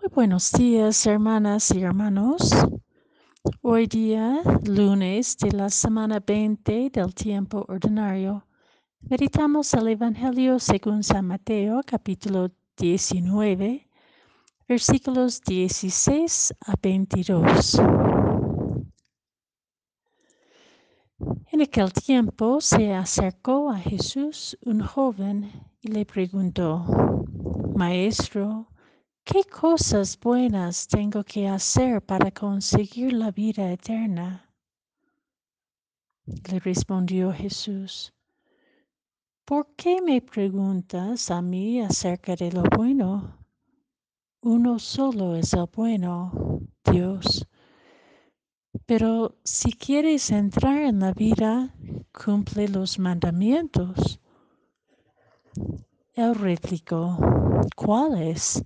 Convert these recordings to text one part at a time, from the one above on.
Muy buenos días, hermanas y hermanos. Hoy día, lunes de la semana 20 del tiempo ordinario, meditamos el Evangelio según San Mateo, capítulo 19, versículos 16 a 22. En aquel tiempo se acercó a Jesús un joven y le preguntó, Maestro, ¿Qué cosas buenas tengo que hacer para conseguir la vida eterna? Le respondió Jesús, ¿por qué me preguntas a mí acerca de lo bueno? Uno solo es el bueno, Dios. Pero si quieres entrar en la vida, cumple los mandamientos. Él replicó, ¿cuáles?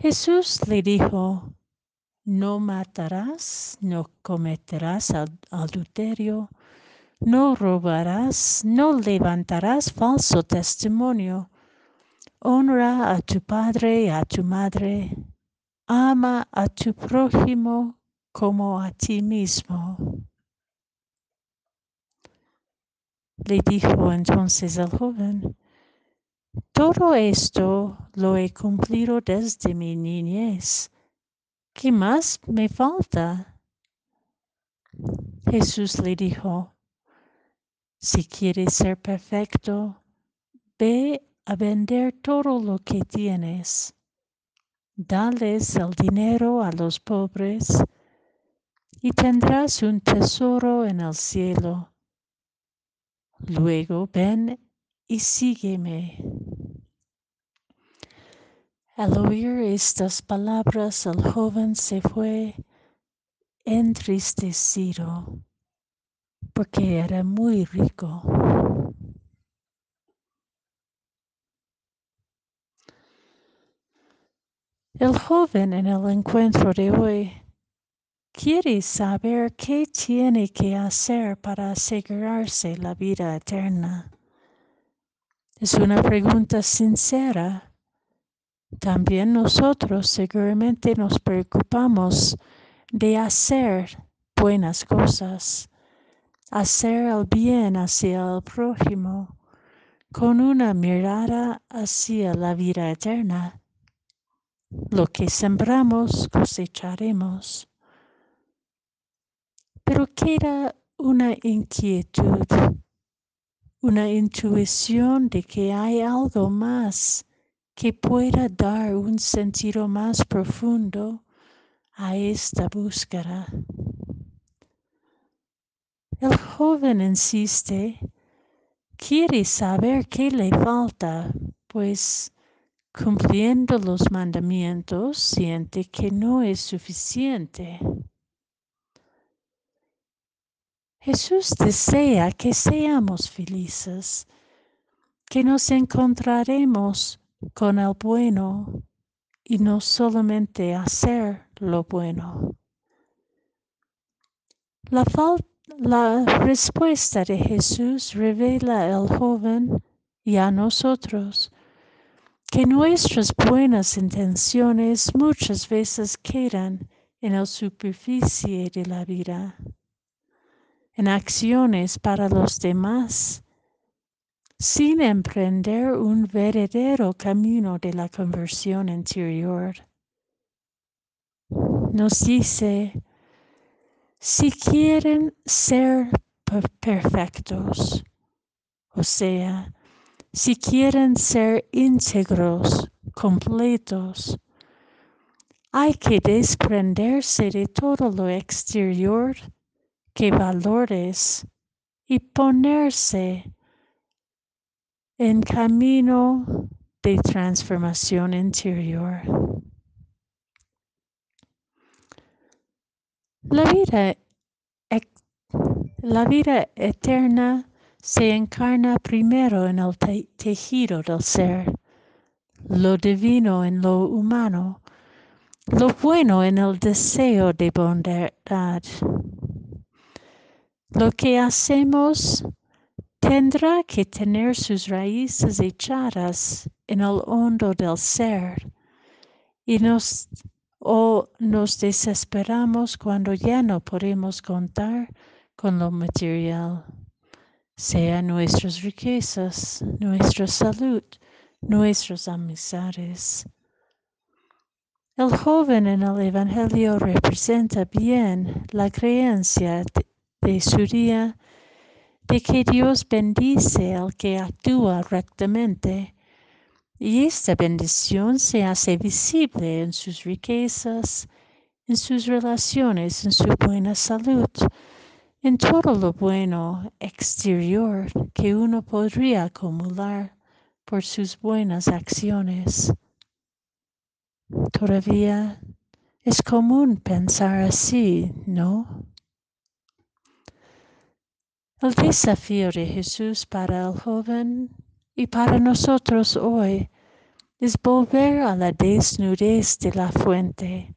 Jesús le dijo, no matarás, no cometerás adulterio, no robarás, no levantarás falso testimonio, honra a tu padre y a tu madre, ama a tu prójimo como a ti mismo. Le dijo entonces el joven, todo esto lo he cumplido desde mi niñez. ¿Qué más me falta? Jesús le dijo, si quieres ser perfecto, ve a vender todo lo que tienes. Dales el dinero a los pobres y tendrás un tesoro en el cielo. Luego ven y sígueme. Al oír estas palabras, el joven se fue entristecido porque era muy rico. El joven en el encuentro de hoy quiere saber qué tiene que hacer para asegurarse la vida eterna. Es una pregunta sincera también nosotros seguramente nos preocupamos de hacer buenas cosas, hacer el bien hacia el prójimo, con una mirada hacia la vida eterna. Lo que sembramos cosecharemos. Pero queda una inquietud, una intuición de que hay algo más que pueda dar un sentido más profundo a esta búsqueda. El joven insiste, quiere saber qué le falta, pues cumpliendo los mandamientos siente que no es suficiente. Jesús desea que seamos felices, que nos encontraremos con el bueno y no solamente hacer lo bueno. La, respuesta de Jesús revela al joven y a nosotros que nuestras buenas intenciones muchas veces quedan en la superficie de la vida, en acciones para los demás sin emprender un verdadero camino de la conversión interior. Nos dice, si quieren ser perfectos, o sea, si quieren ser íntegros, completos, hay que desprenderse de todo lo exterior que valores y ponerse en camino de transformación interior. La vida, la vida eterna se encarna primero en el tejido del ser, lo divino en lo humano, lo bueno en el deseo de bondad. Lo que hacemos tendrá que tener sus raíces echadas en el hondo del ser y nos o nos desesperamos cuando ya no podemos contar con lo material, sea nuestras riquezas, nuestra salud, nuestras amistades. El joven en el Evangelio representa bien la creencia de su día de que Dios bendice al que actúa rectamente y esta bendición se hace visible en sus riquezas, en sus relaciones, en su buena salud, en todo lo bueno exterior que uno podría acumular por sus buenas acciones. Todavía es común pensar así, ¿no? El desafío de Jesús para el joven y para nosotros hoy es volver a la desnudez de la fuente,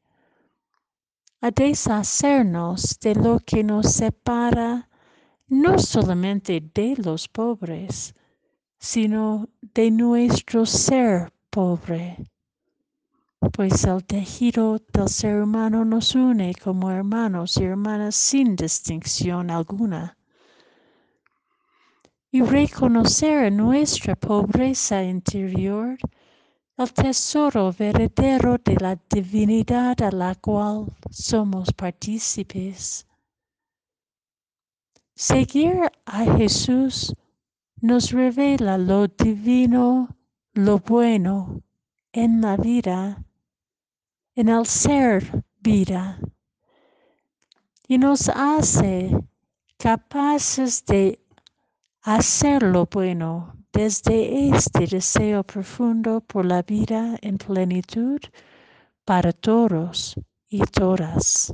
a deshacernos de lo que nos separa no solamente de los pobres, sino de nuestro ser pobre. Pues el tejido del ser humano nos une como hermanos y hermanas sin distinción alguna y reconocer nuestra pobreza interior el tesoro verdadero de la divinidad a la cual somos partícipes. Seguir a Jesús nos revela lo divino, lo bueno en la vida, en el ser vida, y nos hace capaces de hacer lo bueno desde este deseo profundo por la vida en plenitud para todos y todas.